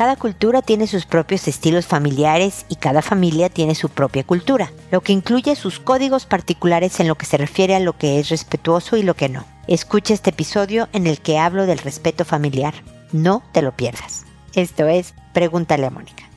Cada cultura tiene sus propios estilos familiares y cada familia tiene su propia cultura, lo que incluye sus códigos particulares en lo que se refiere a lo que es respetuoso y lo que no. Escucha este episodio en el que hablo del respeto familiar. No te lo pierdas. Esto es Pregúntale a Mónica.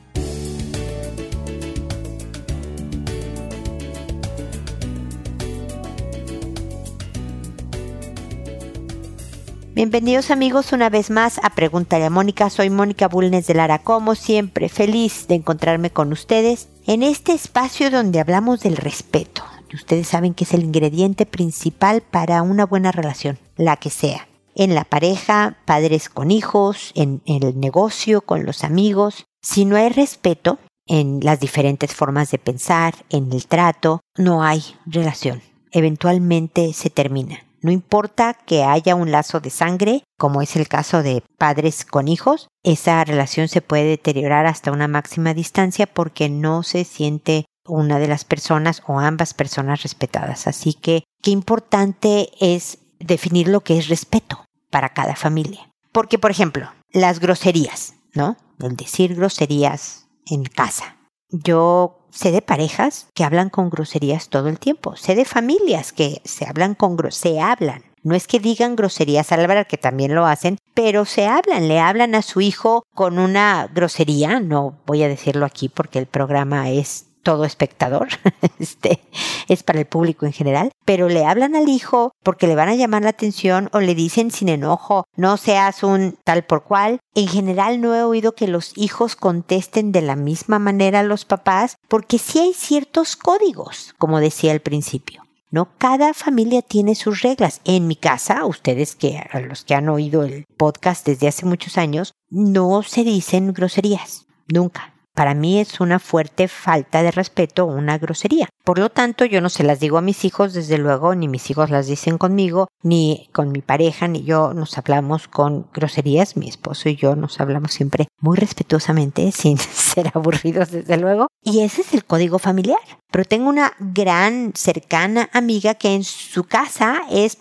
Bienvenidos amigos una vez más a Pregúntale a Mónica. Soy Mónica Bulnes de Lara, como siempre, feliz de encontrarme con ustedes en este espacio donde hablamos del respeto. Ustedes saben que es el ingrediente principal para una buena relación, la que sea. En la pareja, padres con hijos, en el negocio, con los amigos. Si no hay respeto en las diferentes formas de pensar, en el trato, no hay relación. Eventualmente se termina. No importa que haya un lazo de sangre, como es el caso de padres con hijos, esa relación se puede deteriorar hasta una máxima distancia porque no se siente una de las personas o ambas personas respetadas. Así que qué importante es definir lo que es respeto para cada familia. Porque, por ejemplo, las groserías, ¿no? El decir groserías en casa. Yo sé de parejas que hablan con groserías todo el tiempo. Sé de familias que se hablan con se hablan. No es que digan groserías al hablar, que también lo hacen, pero se hablan, le hablan a su hijo con una grosería. No voy a decirlo aquí porque el programa es todo espectador, este es para el público en general, pero le hablan al hijo porque le van a llamar la atención o le dicen sin enojo, no seas un tal por cual. En general no he oído que los hijos contesten de la misma manera a los papás porque sí hay ciertos códigos, como decía al principio. ¿no? Cada familia tiene sus reglas. En mi casa, ustedes que los que han oído el podcast desde hace muchos años, no se dicen groserías, nunca. Para mí es una fuerte falta de respeto una grosería. Por lo tanto, yo no se las digo a mis hijos, desde luego, ni mis hijos las dicen conmigo, ni con mi pareja, ni yo nos hablamos con groserías. Mi esposo y yo nos hablamos siempre muy respetuosamente, sin ser aburridos, desde luego. Y ese es el código familiar. Pero tengo una gran cercana amiga que en su casa es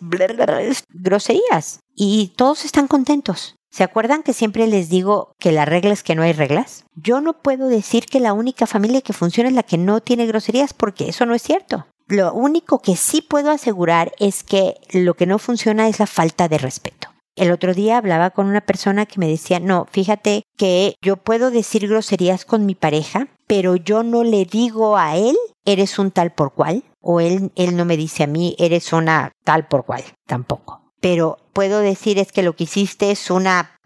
groserías y todos están contentos. ¿Se acuerdan que siempre les digo que la regla es que no hay reglas? Yo no puedo decir que la única familia que funciona es la que no tiene groserías porque eso no es cierto. Lo único que sí puedo asegurar es que lo que no funciona es la falta de respeto. El otro día hablaba con una persona que me decía, no, fíjate que yo puedo decir groserías con mi pareja, pero yo no le digo a él, eres un tal por cual, o él, él no me dice a mí, eres una tal por cual, tampoco pero puedo decir es que lo que hiciste es una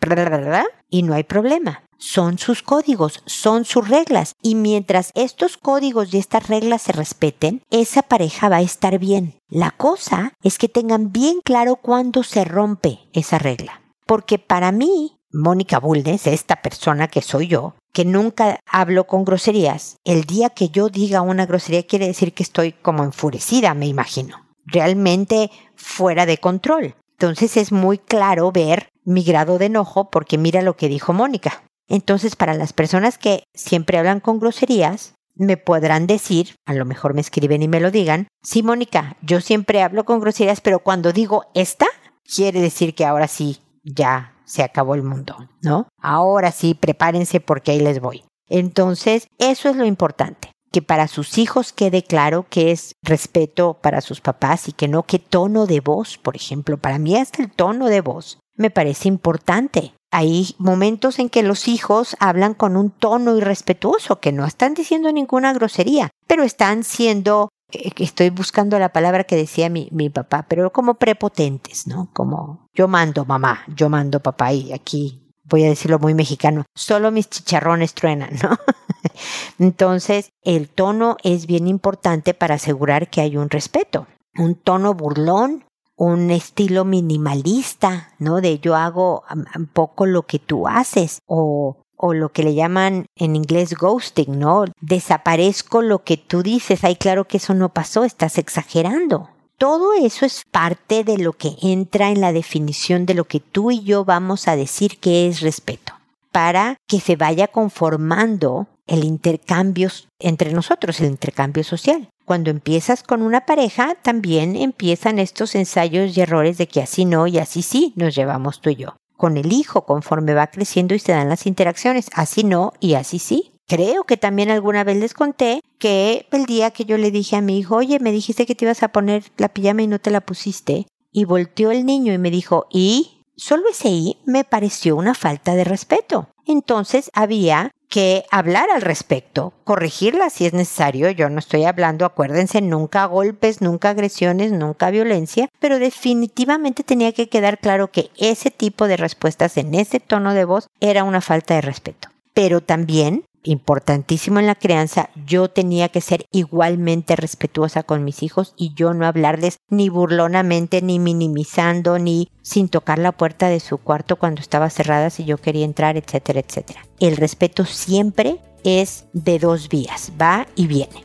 y no hay problema. Son sus códigos, son sus reglas. Y mientras estos códigos y estas reglas se respeten, esa pareja va a estar bien. La cosa es que tengan bien claro cuándo se rompe esa regla. Porque para mí, Mónica Bulnes, esta persona que soy yo, que nunca hablo con groserías, el día que yo diga una grosería quiere decir que estoy como enfurecida, me imagino. Realmente fuera de control. Entonces es muy claro ver mi grado de enojo porque mira lo que dijo Mónica. Entonces para las personas que siempre hablan con groserías, me podrán decir, a lo mejor me escriben y me lo digan, sí Mónica, yo siempre hablo con groserías, pero cuando digo esta, quiere decir que ahora sí, ya se acabó el mundo, ¿no? Ahora sí, prepárense porque ahí les voy. Entonces, eso es lo importante que para sus hijos quede claro que es respeto para sus papás y que no que tono de voz, por ejemplo, para mí hasta el tono de voz me parece importante. Hay momentos en que los hijos hablan con un tono irrespetuoso, que no están diciendo ninguna grosería, pero están siendo, eh, estoy buscando la palabra que decía mi, mi papá, pero como prepotentes, ¿no? Como yo mando mamá, yo mando papá y aquí voy a decirlo muy mexicano, solo mis chicharrones truenan, ¿no? Entonces, el tono es bien importante para asegurar que hay un respeto. Un tono burlón, un estilo minimalista, ¿no? De yo hago un poco lo que tú haces o o lo que le llaman en inglés ghosting, ¿no? Desaparezco lo que tú dices. Ay, claro que eso no pasó, estás exagerando. Todo eso es parte de lo que entra en la definición de lo que tú y yo vamos a decir que es respeto, para que se vaya conformando el intercambio entre nosotros, el intercambio social. Cuando empiezas con una pareja, también empiezan estos ensayos y errores de que así no y así sí nos llevamos tú y yo. con el hijo conforme va creciendo y se dan las interacciones. Así no y así sí. Creo que también alguna vez les conté que el día que yo le dije a mi hijo, oye, me dijiste que te ibas a poner la pijama y no te la pusiste, y volteó el niño y me dijo, ¿y? Solo ese y me pareció una falta de respeto. Entonces había que hablar al respecto, corregirla si es necesario. Yo no estoy hablando, acuérdense, nunca golpes, nunca agresiones, nunca violencia, pero definitivamente tenía que quedar claro que ese tipo de respuestas en ese tono de voz era una falta de respeto. Pero también importantísimo en la crianza, yo tenía que ser igualmente respetuosa con mis hijos y yo no hablarles ni burlonamente, ni minimizando, ni sin tocar la puerta de su cuarto cuando estaba cerrada si yo quería entrar, etcétera, etcétera. El respeto siempre es de dos vías, va y viene.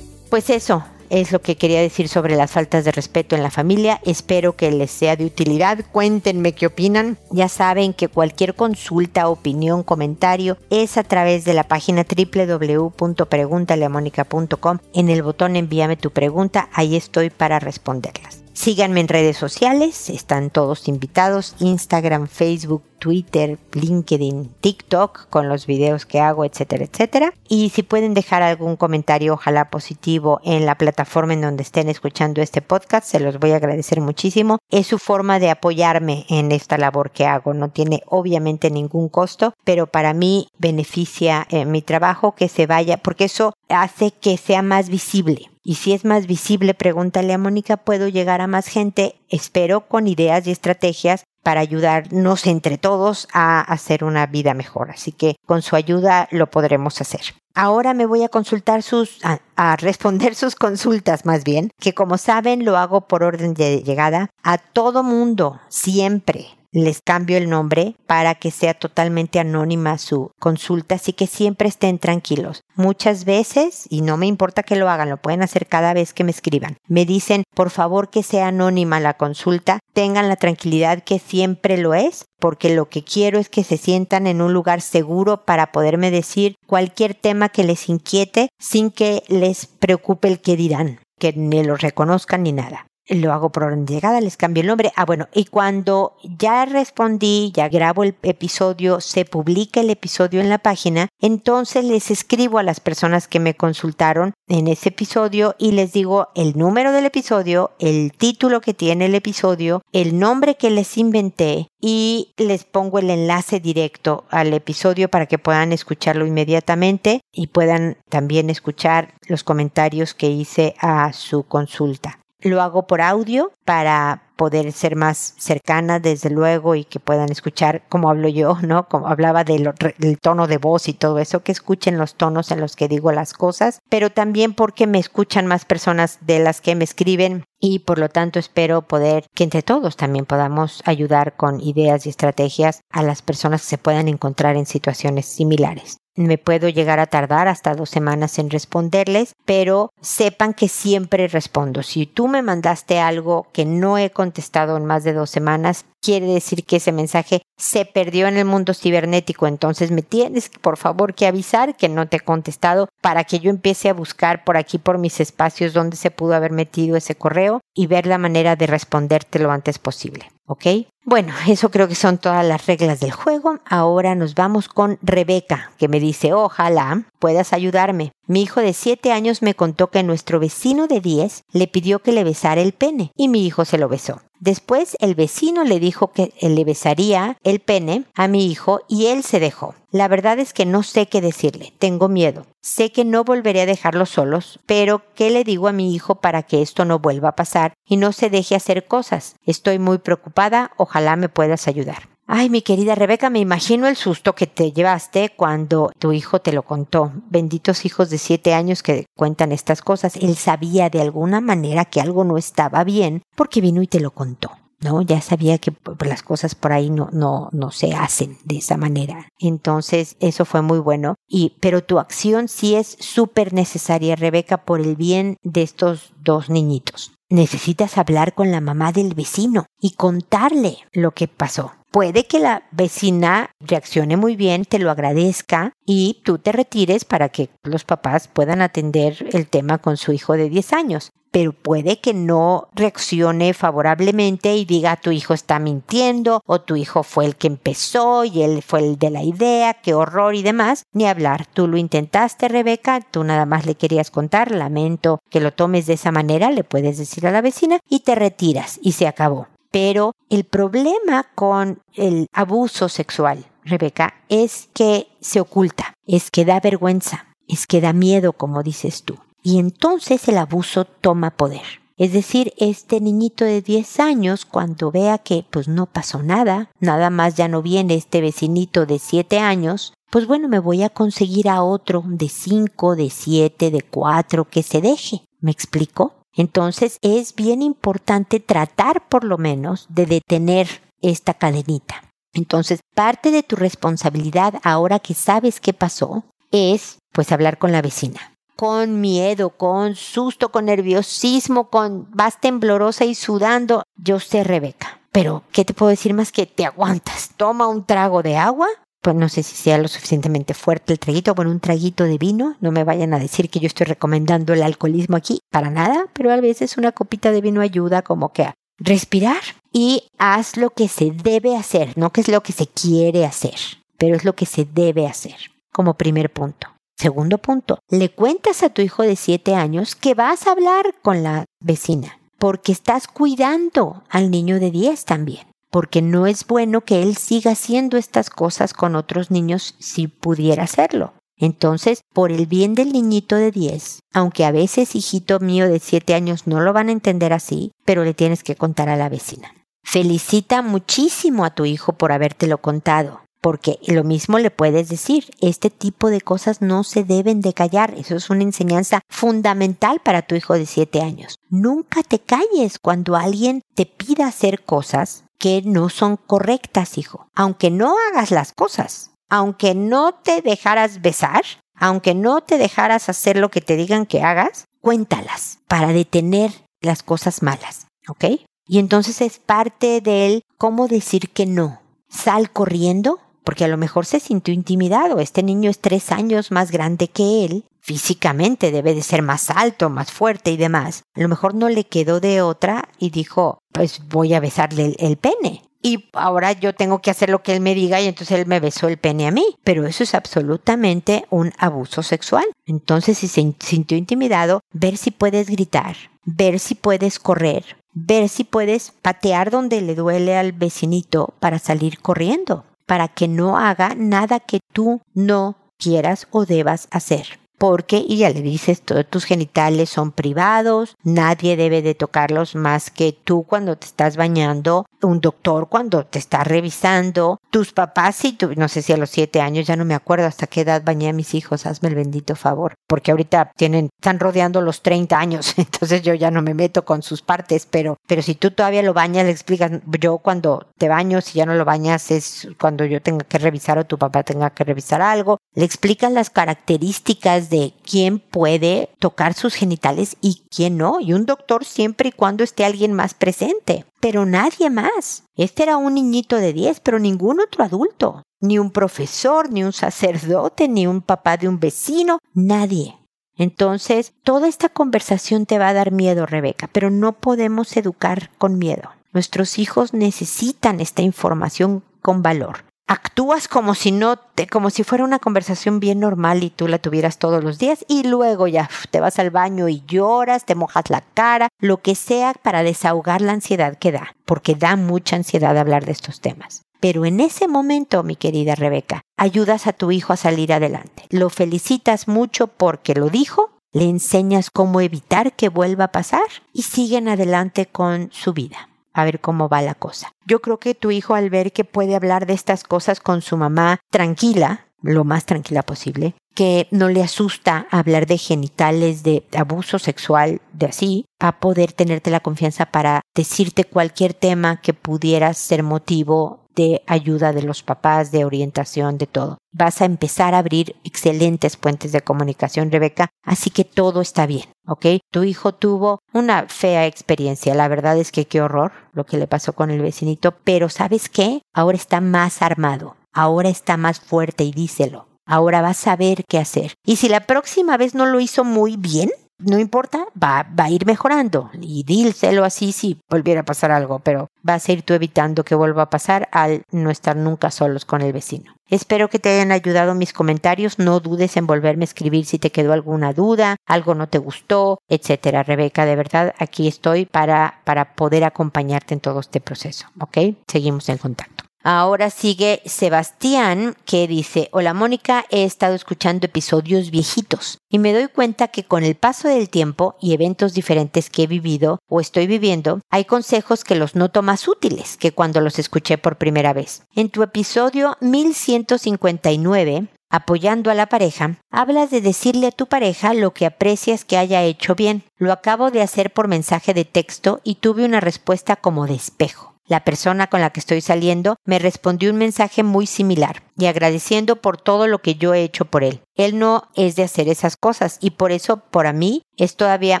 Pues eso, es lo que quería decir sobre las faltas de respeto en la familia. Espero que les sea de utilidad. Cuéntenme qué opinan. Ya saben que cualquier consulta, opinión, comentario es a través de la página www.preguntaleamónica.com. En el botón envíame tu pregunta, ahí estoy para responderlas. Síganme en redes sociales, están todos invitados, Instagram, Facebook, Twitter, LinkedIn, TikTok, con los videos que hago, etcétera, etcétera. Y si pueden dejar algún comentario, ojalá positivo, en la plataforma en donde estén escuchando este podcast, se los voy a agradecer muchísimo. Es su forma de apoyarme en esta labor que hago. No tiene obviamente ningún costo, pero para mí beneficia eh, mi trabajo que se vaya, porque eso hace que sea más visible y si es más visible, pregúntale a Mónica, puedo llegar a más gente, espero con ideas y estrategias para ayudarnos entre todos a hacer una vida mejor. Así que con su ayuda lo podremos hacer. Ahora me voy a consultar sus, a, a, responder sus consultas más bien, que como saben lo hago por orden de llegada a todo mundo, siempre les cambio el nombre para que sea totalmente anónima su consulta, así que siempre estén tranquilos. Muchas veces, y no me importa que lo hagan, lo pueden hacer cada vez que me escriban, me dicen, por favor que sea anónima la consulta, tengan la tranquilidad que siempre lo es, porque lo que quiero es que se sientan en un lugar seguro para poderme decir cualquier tema que les inquiete sin que les preocupe el que dirán que ni lo reconozcan ni nada lo hago por orden de llegada, les cambio el nombre. Ah, bueno, y cuando ya respondí, ya grabo el episodio, se publica el episodio en la página, entonces les escribo a las personas que me consultaron en ese episodio y les digo el número del episodio, el título que tiene el episodio, el nombre que les inventé y les pongo el enlace directo al episodio para que puedan escucharlo inmediatamente y puedan también escuchar los comentarios que hice a su consulta. Lo hago por audio para poder ser más cercana, desde luego, y que puedan escuchar como hablo yo, ¿no? Como hablaba del, del, tono de voz y todo eso, que escuchen los tonos en los que digo las cosas, pero también porque me escuchan más personas de las que me escriben y por lo tanto espero poder que entre todos también podamos ayudar con ideas y estrategias a las personas que se puedan encontrar en situaciones similares. Me puedo llegar a tardar hasta dos semanas en responderles, pero sepan que siempre respondo. Si tú me mandaste algo que no he contestado en más de dos semanas, quiere decir que ese mensaje se perdió en el mundo cibernético. Entonces me tienes, por favor, que avisar que no te he contestado para que yo empiece a buscar por aquí, por mis espacios, donde se pudo haber metido ese correo y ver la manera de responderte lo antes posible. ¿Ok? Bueno, eso creo que son todas las reglas del juego. Ahora nos vamos con Rebeca, que me dice, ojalá puedas ayudarme. Mi hijo de 7 años me contó que nuestro vecino de 10 le pidió que le besara el pene y mi hijo se lo besó. Después el vecino le dijo que le besaría el pene a mi hijo y él se dejó. La verdad es que no sé qué decirle, tengo miedo. Sé que no volveré a dejarlos solos, pero ¿qué le digo a mi hijo para que esto no vuelva a pasar y no se deje hacer cosas? Estoy muy preocupada, ojalá me puedas ayudar. Ay, mi querida Rebeca, me imagino el susto que te llevaste cuando tu hijo te lo contó. Benditos hijos de siete años que cuentan estas cosas. Él sabía de alguna manera que algo no estaba bien porque vino y te lo contó. ¿no? Ya sabía que las cosas por ahí no, no, no se hacen de esa manera. Entonces, eso fue muy bueno. Y, pero tu acción sí es súper necesaria, Rebeca, por el bien de estos dos niñitos. Necesitas hablar con la mamá del vecino y contarle lo que pasó. Puede que la vecina reaccione muy bien, te lo agradezca y tú te retires para que los papás puedan atender el tema con su hijo de 10 años. Pero puede que no reaccione favorablemente y diga tu hijo está mintiendo o tu hijo fue el que empezó y él fue el de la idea, qué horror y demás, ni hablar. Tú lo intentaste, Rebeca, tú nada más le querías contar, lamento que lo tomes de esa manera, le puedes decir a la vecina y te retiras y se acabó. Pero el problema con el abuso sexual, Rebeca, es que se oculta, es que da vergüenza, es que da miedo, como dices tú. Y entonces el abuso toma poder. Es decir, este niñito de 10 años, cuando vea que pues no pasó nada, nada más ya no viene este vecinito de 7 años, pues bueno, me voy a conseguir a otro de 5, de 7, de 4, que se deje. ¿Me explico? Entonces es bien importante tratar por lo menos de detener esta cadenita. Entonces, parte de tu responsabilidad ahora que sabes qué pasó es pues hablar con la vecina. Con miedo, con susto, con nerviosismo, con vas temblorosa y sudando. Yo sé, Rebeca. Pero, ¿qué te puedo decir más que te aguantas? Toma un trago de agua pues no sé si sea lo suficientemente fuerte el traguito, bueno, un traguito de vino, no me vayan a decir que yo estoy recomendando el alcoholismo aquí, para nada, pero a veces una copita de vino ayuda como que a respirar y haz lo que se debe hacer, no que es lo que se quiere hacer, pero es lo que se debe hacer, como primer punto. Segundo punto, le cuentas a tu hijo de 7 años que vas a hablar con la vecina, porque estás cuidando al niño de 10 también porque no es bueno que él siga haciendo estas cosas con otros niños si pudiera hacerlo. Entonces, por el bien del niñito de 10, aunque a veces hijito mío de 7 años no lo van a entender así, pero le tienes que contar a la vecina. Felicita muchísimo a tu hijo por habértelo contado, porque lo mismo le puedes decir, este tipo de cosas no se deben de callar, eso es una enseñanza fundamental para tu hijo de 7 años. Nunca te calles cuando alguien te pida hacer cosas que no son correctas, hijo. Aunque no hagas las cosas, aunque no te dejaras besar, aunque no te dejaras hacer lo que te digan que hagas, cuéntalas para detener las cosas malas, ¿ok? Y entonces es parte del cómo decir que no. Sal corriendo, porque a lo mejor se sintió intimidado. Este niño es tres años más grande que él físicamente debe de ser más alto, más fuerte y demás. A lo mejor no le quedó de otra y dijo, pues voy a besarle el, pene. Y ahora yo tengo que hacer lo que él me diga y entonces él me besó el pene a mí. Pero eso es absolutamente un abuso sexual. Entonces si se sintió intimidado, ver si puedes gritar, ver si puedes correr, ver si puedes patear donde le duele al vecinito para salir corriendo, para que no haga nada que tú no quieras o debas hacer porque, y ya le dices, todos tus genitales son privados, nadie debe de tocarlos más que tú cuando te estás bañando, un doctor cuando te está revisando, tus papás y tú, no sé si a los siete años, ya no me acuerdo hasta qué edad bañé a mis hijos, hazme el bendito favor, porque ahorita tienen, están rodeando los 30 años, entonces yo ya no me meto con sus partes, pero, pero si tú todavía lo bañas, le explicas, yo cuando te baño, si ya no lo bañas, es cuando yo tenga que revisar o tu papá tenga que revisar algo, le explicas las características de quién puede tocar sus genitales y quién no. Y un doctor siempre y cuando esté alguien más presente. Pero nadie más. Este era un niñito de 10, pero ningún otro adulto. Ni un profesor, ni un sacerdote, ni un papá de un vecino. Nadie. Entonces, toda esta conversación te va a dar miedo, Rebeca, pero no podemos educar con miedo. Nuestros hijos necesitan esta información con valor actúas como si no te, como si fuera una conversación bien normal y tú la tuvieras todos los días y luego ya te vas al baño y lloras, te mojas la cara, lo que sea para desahogar la ansiedad que da, porque da mucha ansiedad hablar de estos temas. Pero en ese momento, mi querida Rebeca, ayudas a tu hijo a salir adelante. Lo felicitas mucho porque lo dijo, le enseñas cómo evitar que vuelva a pasar y siguen adelante con su vida a ver cómo va la cosa. Yo creo que tu hijo al ver que puede hablar de estas cosas con su mamá tranquila, lo más tranquila posible, que no le asusta hablar de genitales, de abuso sexual, de así, a poder tenerte la confianza para decirte cualquier tema que pudiera ser motivo de ayuda de los papás, de orientación, de todo. Vas a empezar a abrir excelentes puentes de comunicación, Rebeca, así que todo está bien, ¿ok? Tu hijo tuvo una fea experiencia, la verdad es que qué horror lo que le pasó con el vecinito, pero ¿sabes qué? Ahora está más armado, ahora está más fuerte y díselo. Ahora va a saber qué hacer. Y si la próxima vez no lo hizo muy bien, no importa, va, va a ir mejorando y díselo así si volviera a pasar algo, pero vas a ir tú evitando que vuelva a pasar al no estar nunca solos con el vecino. Espero que te hayan ayudado mis comentarios. No dudes en volverme a escribir si te quedó alguna duda, algo no te gustó, etcétera. Rebeca, de verdad, aquí estoy para, para poder acompañarte en todo este proceso. ¿Ok? Seguimos en contacto. Ahora sigue Sebastián que dice, hola Mónica, he estado escuchando episodios viejitos y me doy cuenta que con el paso del tiempo y eventos diferentes que he vivido o estoy viviendo, hay consejos que los noto más útiles que cuando los escuché por primera vez. En tu episodio 1159, apoyando a la pareja, hablas de decirle a tu pareja lo que aprecias que haya hecho bien. Lo acabo de hacer por mensaje de texto y tuve una respuesta como de espejo. La persona con la que estoy saliendo me respondió un mensaje muy similar y agradeciendo por todo lo que yo he hecho por él. Él no es de hacer esas cosas y por eso, para mí, es todavía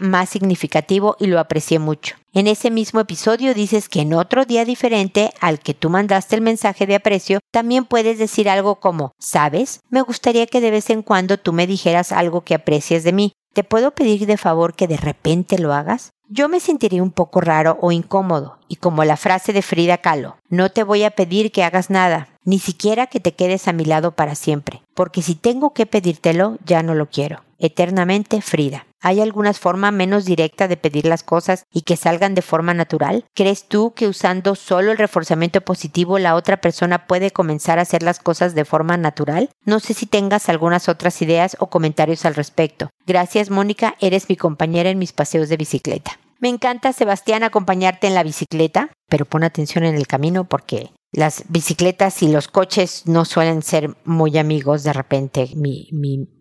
más significativo y lo aprecié mucho. En ese mismo episodio dices que en otro día diferente al que tú mandaste el mensaje de aprecio, también puedes decir algo como, ¿sabes? Me gustaría que de vez en cuando tú me dijeras algo que aprecies de mí. ¿Te puedo pedir de favor que de repente lo hagas? Yo me sentiría un poco raro o incómodo, y como la frase de Frida Kahlo, no te voy a pedir que hagas nada, ni siquiera que te quedes a mi lado para siempre, porque si tengo que pedírtelo, ya no lo quiero. Eternamente Frida. ¿Hay alguna forma menos directa de pedir las cosas y que salgan de forma natural? ¿Crees tú que usando solo el reforzamiento positivo la otra persona puede comenzar a hacer las cosas de forma natural? No sé si tengas algunas otras ideas o comentarios al respecto. Gracias Mónica, eres mi compañera en mis paseos de bicicleta. Me encanta, Sebastián, acompañarte en la bicicleta, pero pon atención en el camino porque las bicicletas y los coches no suelen ser muy amigos de repente. Mi,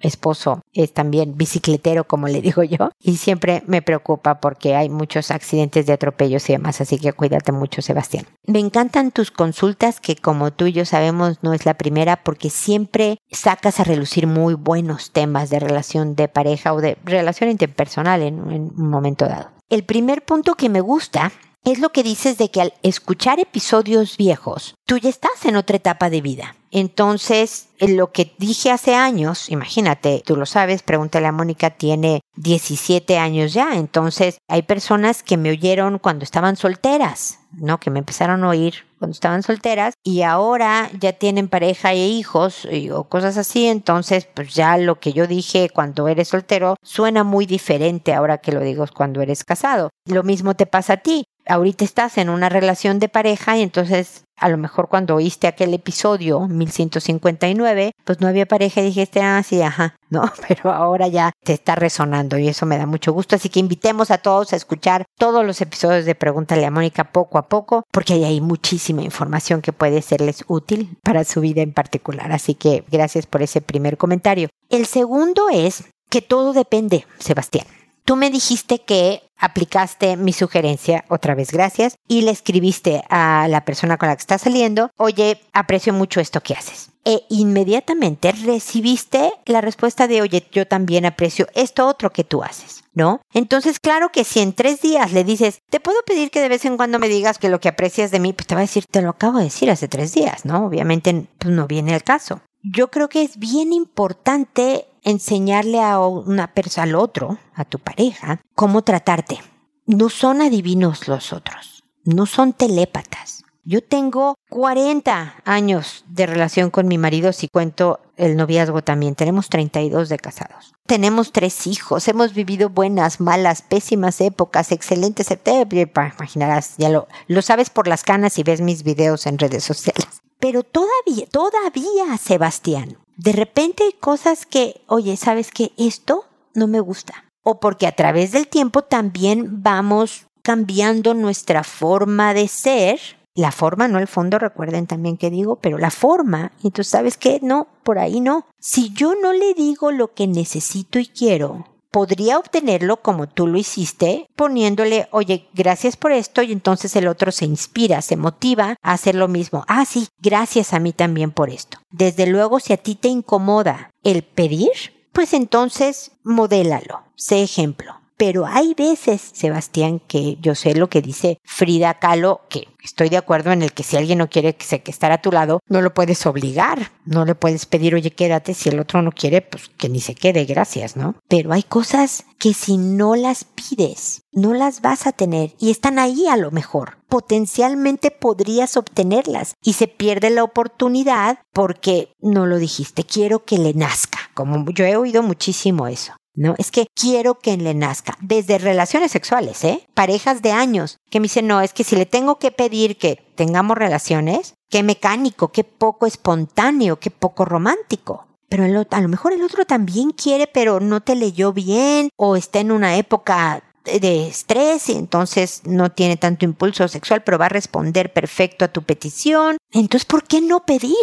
esposo es también bicicletero, como le digo yo, y siempre me preocupa porque hay muchos accidentes de atropellos y demás, así que cuídate mucho, Sebastián. Me encantan tus consultas, que como tú y yo sabemos no es la primera, porque siempre sacas a relucir muy buenos temas de relación de pareja o de relación interpersonal en un momento dado. El primer punto que me gusta es lo que dices de que al escuchar episodios viejos, tú ya estás en otra etapa de vida. Entonces, lo que dije hace años, imagínate, tú lo sabes, pregúntale a Mónica, tiene 17 años ya. Entonces, hay personas que me oyeron cuando estaban solteras, ¿no? Que me empezaron a oír cuando estaban solteras y ahora ya tienen pareja e hijos o cosas así. Entonces, pues ya lo que yo dije cuando eres soltero suena muy diferente ahora que lo digo cuando eres casado. Lo mismo te pasa a ti ahorita estás en una relación de pareja y entonces a lo mejor cuando oíste aquel episodio 1159, pues no había pareja y dijiste, ah, sí, ajá, no, pero ahora ya te está resonando y eso me da mucho gusto. Así que invitemos a todos a escuchar todos los episodios de Pregúntale a Mónica poco a poco, porque ahí hay muchísima información que puede serles útil para su vida en particular. Así que gracias por ese primer comentario. El segundo es que todo depende, Sebastián. Tú me dijiste que aplicaste mi sugerencia, otra vez gracias, y le escribiste a la persona con la que estás saliendo, oye, aprecio mucho esto que haces. E inmediatamente recibiste la respuesta de, oye, yo también aprecio esto otro que tú haces. ¿no? Entonces, claro que si en tres días le dices, te puedo pedir que de vez en cuando me digas que lo que aprecias de mí, pues te va a decir, te lo acabo de decir hace tres días, ¿no? Obviamente pues no viene al caso. Yo creo que es bien importante enseñarle a una persona, al otro, a tu pareja, cómo tratarte. No son adivinos los otros, no son telépatas. Yo tengo 40 años de relación con mi marido, si cuento el noviazgo también. Tenemos 32 de casados. Tenemos tres hijos, hemos vivido buenas, malas, pésimas épocas, excelentes. Te imaginarás, ya lo, lo sabes por las canas y ves mis videos en redes sociales. Pero todavía, todavía, Sebastián, de repente hay cosas que, oye, ¿sabes qué? Esto no me gusta. O porque a través del tiempo también vamos cambiando nuestra forma de ser. La forma, no el fondo, recuerden también que digo, pero la forma. Y tú sabes que no, por ahí no. Si yo no le digo lo que necesito y quiero, podría obtenerlo como tú lo hiciste, poniéndole, oye, gracias por esto, y entonces el otro se inspira, se motiva a hacer lo mismo. Ah, sí, gracias a mí también por esto. Desde luego, si a ti te incomoda el pedir, pues entonces modélalo, sé ejemplo. Pero hay veces, Sebastián, que yo sé lo que dice Frida Kahlo, que estoy de acuerdo en el que si alguien no quiere que, que estar a tu lado, no lo puedes obligar, no le puedes pedir, oye, quédate, si el otro no quiere, pues que ni se quede, gracias, ¿no? Pero hay cosas que si no las pides, no las vas a tener y están ahí a lo mejor. Potencialmente podrías obtenerlas y se pierde la oportunidad porque no lo dijiste. Quiero que le nazca. Como yo he oído muchísimo eso. ¿No? Es que quiero que le nazca. Desde relaciones sexuales, ¿eh? Parejas de años que me dicen, no, es que si le tengo que pedir que tengamos relaciones, qué mecánico, qué poco espontáneo, qué poco romántico. Pero a lo mejor el otro también quiere, pero no te leyó bien o está en una época de estrés y entonces no tiene tanto impulso sexual, pero va a responder perfecto a tu petición. Entonces, ¿por qué no pedir?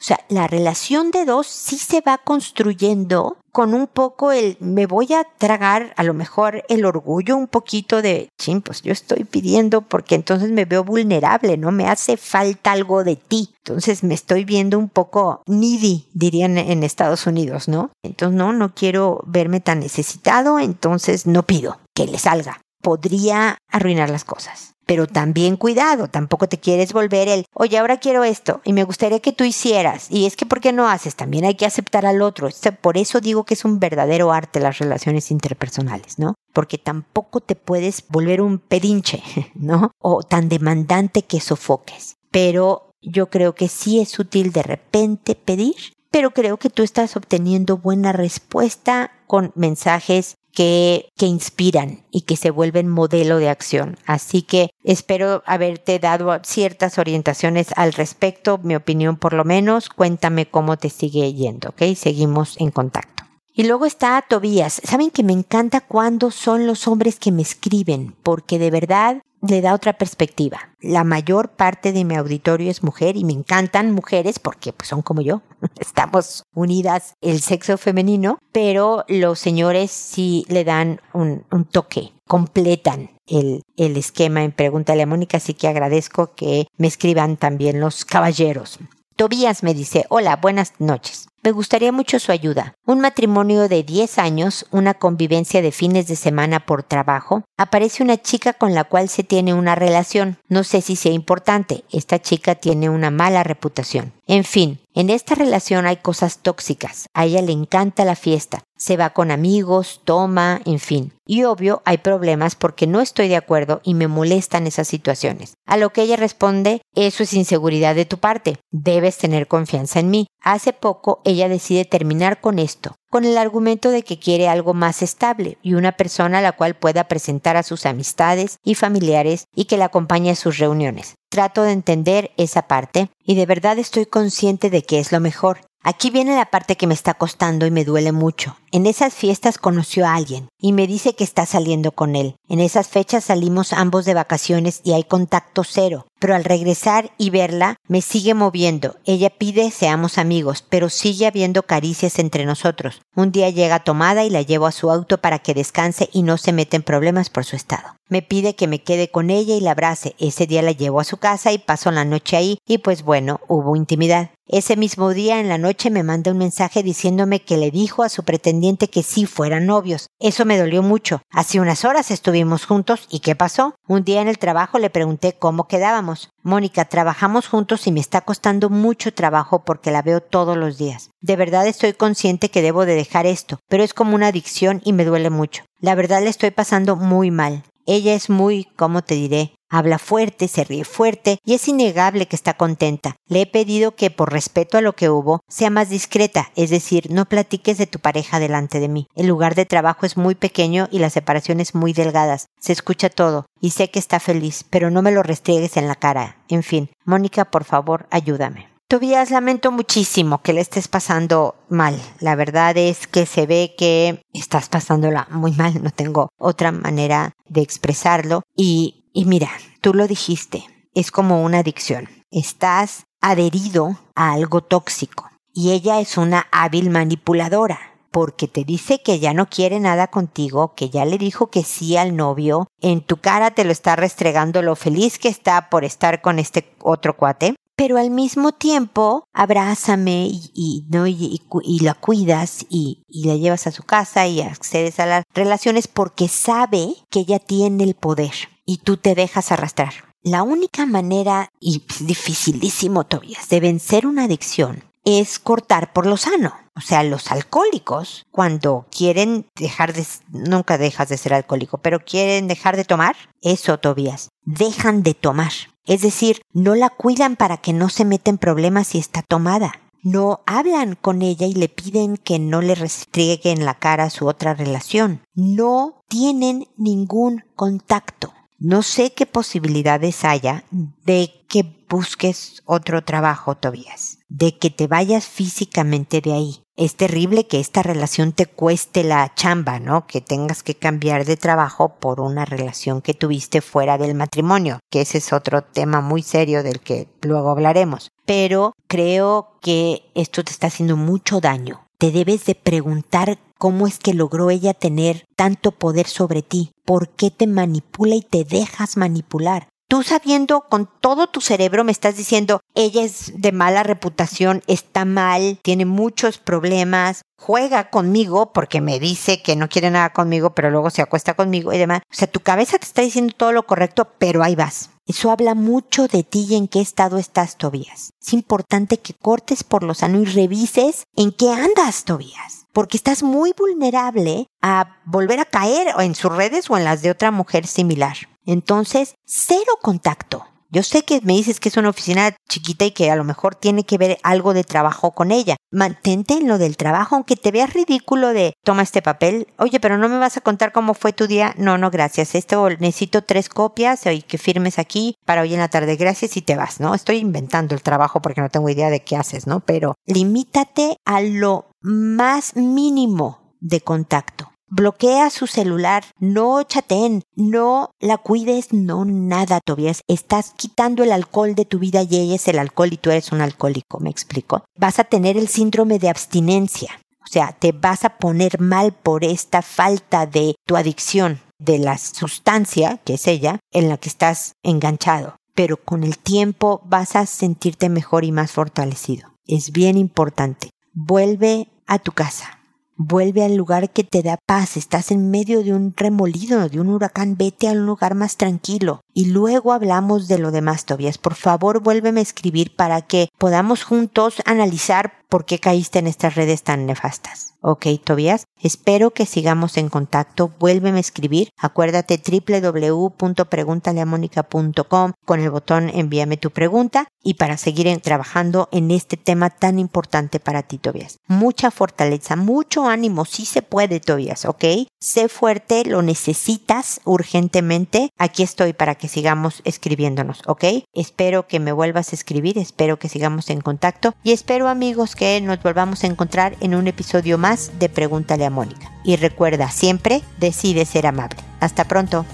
O sea, la relación de dos sí se va construyendo con un poco el me voy a tragar a lo mejor el orgullo un poquito de, ching, pues yo estoy pidiendo porque entonces me veo vulnerable, ¿no? Me hace falta algo de ti. Entonces me estoy viendo un poco needy, dirían en Estados Unidos, ¿no? Entonces no, no quiero verme tan necesitado, entonces no pido que le salga. Podría arruinar las cosas pero también cuidado, tampoco te quieres volver el, oye, ahora quiero esto y me gustaría que tú hicieras. Y es que, ¿por qué no haces? También hay que aceptar al otro. Por eso digo que es un verdadero arte las relaciones interpersonales, ¿no? Porque tampoco te puedes volver un pedinche, ¿no? O tan demandante que sofoques. Pero yo creo que sí es útil de repente pedir, pero creo que tú estás obteniendo buena respuesta con mensajes que, inspiran y que se vuelven modelo de acción. Así que espero haberte dado ciertas orientaciones al respecto, mi opinión por lo menos. Cuéntame cómo te sigue yendo, ¿ok? Seguimos en contacto. Y luego está Tobías. Saben que me encanta cuando son los hombres que me escriben, porque de verdad le da otra perspectiva. La mayor parte de mi auditorio es mujer y me encantan mujeres porque pues, son como yo. Estamos unidas el sexo femenino, pero los señores sí le dan un, toque, completan el, el esquema en Pregúntale a Mónica, así que agradezco que me escriban también los caballeros. Tobías me dice, hola, buenas noches. Me gustaría mucho su ayuda. Un matrimonio de 10 años, una convivencia de fines de semana por trabajo. Aparece una chica con la cual se tiene una relación. No sé si sea importante. Esta chica tiene una mala reputación. En fin, en esta relación hay cosas tóxicas. A ella le encanta la fiesta. Se va con amigos, toma, en fin. Y obvio, hay problemas porque no estoy de acuerdo y me molestan esas situaciones. A lo que ella responde, eso es inseguridad de tu parte. Debes tener confianza en mí. Hace poco ella decide terminar con esto, con el argumento de que quiere algo más estable y una persona a la cual pueda presentar a sus amistades y familiares y que la acompañe a sus reuniones. Trato de entender esa parte y de verdad estoy consciente de que es lo mejor. Aquí viene la parte que me está costando y me duele mucho. En esas fiestas conoció a alguien y me dice que está saliendo con él. En esas fechas salimos ambos de vacaciones y hay contacto cero. Pero al regresar y verla, me sigue moviendo. Ella pide seamos amigos, pero sigue habiendo caricias entre nosotros. Un día llega tomada y la llevo a su auto para que descanse y no se meta en problemas por su estado. Me pide que me quede con ella y la abrace. Ese día la llevo a su casa y paso la noche ahí y pues bueno, hubo intimidad. Ese mismo día en la noche me manda un mensaje diciéndome que le dijo a su pretendiente que sí fueran novios. Eso me dolió mucho. Hace unas horas estuvimos juntos y ¿qué pasó? Un día en el trabajo le pregunté cómo quedábamos. Mónica, trabajamos juntos y me está costando mucho trabajo porque la veo todos los días. De verdad estoy consciente que debo de dejar esto, pero es como una adicción y me duele mucho. La verdad le estoy pasando muy mal. Ella es muy, ¿cómo te diré? Habla fuerte, se ríe fuerte y es innegable que está contenta. Le he pedido que, por respeto a lo que hubo, sea más discreta, es decir, no platiques de tu pareja delante de mí. El lugar de trabajo es muy pequeño y las separaciones muy delgadas. Se escucha todo y sé que está feliz, pero no me lo restriegues en la cara. En fin, Mónica, por favor, ayúdame. Tobías, lamento muchísimo que le estés pasando mal. La verdad es que se ve que estás pasándola muy mal. No tengo otra manera de expresarlo. Y, y mira, tú lo dijiste. Es como una adicción. Estás adherido a algo tóxico. Y ella es una hábil manipuladora porque te dice que ya no quiere nada contigo, que ya le dijo que sí al novio, en tu cara te lo está restregando lo feliz que está por estar con este otro cuate, pero al mismo tiempo abrázame y, ¿no? y, la cuidas y, la llevas a su casa y accedes a las relaciones porque sabe que ella tiene el poder y tú te dejas arrastrar. La única manera, y dificilísimo todavía, de vencer una adicción es cortar por lo sano. O sea, los alcohólicos, cuando quieren dejar de, nunca dejas de ser alcohólico, pero quieren dejar de tomar, eso, Tobías, dejan de tomar. Es decir, no la cuidan para que no se meta en problemas si está tomada. No hablan con ella y le piden que no le restriegue en la cara su otra relación. No tienen ningún contacto. No sé qué posibilidades haya de que busques otro trabajo, Tobías, de que te vayas físicamente de ahí. Es terrible que esta relación te cueste la chamba, ¿no? Que tengas que cambiar de trabajo por una relación que tuviste fuera del matrimonio, que ese es otro tema muy serio del que luego hablaremos. Pero creo que esto te está haciendo mucho daño. Te debes de preguntar cómo es que logró ella tener tanto poder sobre ti, por qué te manipula y te dejas manipular. Tú sabiendo con todo tu cerebro me estás diciendo, ella es de mala reputación, está mal, tiene muchos problemas, juega conmigo porque me dice que no quiere nada conmigo, pero luego se acuesta conmigo y demás. O sea, tu cabeza te está diciendo todo lo correcto, pero ahí vas. Eso habla mucho de ti y en qué estado estás, Tobías. Es importante que cortes por lo sano y revises en qué andas, Tobías porque estás muy vulnerable a volver a caer en sus redes o en las de otra mujer similar. Entonces, cero contacto. Yo sé que me dices que es una oficina chiquita y que a lo mejor tiene que ver algo de trabajo con ella. Mantente en lo del trabajo, aunque te veas ridículo de toma este papel. Oye, pero no me vas a contar cómo fue tu día. No, no, gracias. Esto necesito tres copias y que firmes aquí para hoy en la tarde. Gracias y te vas, ¿no? Estoy inventando el trabajo porque no tengo idea de qué haces, ¿no? Pero limítate a lo más mínimo de contacto. Bloquea su celular, no chateen, no la cuides, no nada, Tobias. Estás quitando el alcohol de tu vida y ella es el alcohol y tú eres un alcohólico, ¿me explico? Vas a tener el síndrome de abstinencia. O sea, te vas a poner mal por esta falta de tu adicción, de la sustancia, que es ella, en la que estás enganchado. Pero con el tiempo vas a sentirte mejor y más fortalecido. Es bien importante. Vuelve a tu casa Vuelve al lugar que te da paz. Estás en medio de un remolido, de un huracán. Vete a un lugar más tranquilo. Y luego hablamos de lo demás, Tobias. Por favor, vuélveme a escribir para que podamos juntos analizar por qué caíste en estas redes tan nefastas. Ok, Tobias, espero que sigamos en contacto. Vuélveme a escribir. Acuérdate www.preguntaleamónica.com con el botón envíame tu pregunta y para seguir trabajando en este tema tan importante para ti, Tobias. Mucha fortaleza, mucho ánimo. Sí se puede, Tobias, ¿ok? Sé fuerte, lo necesitas urgentemente. Aquí estoy para sigamos escribiéndonos, ¿ok? Espero que me vuelvas a escribir, espero que sigamos en contacto y espero amigos que nos volvamos a encontrar en un episodio más de Pregúntale a Mónica. Y recuerda, siempre decide ser amable. Hasta pronto.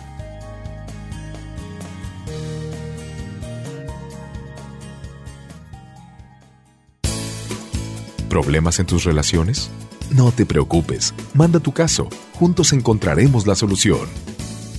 ¿Problemas en tus relaciones? No te preocupes, manda tu caso, juntos encontraremos la solución.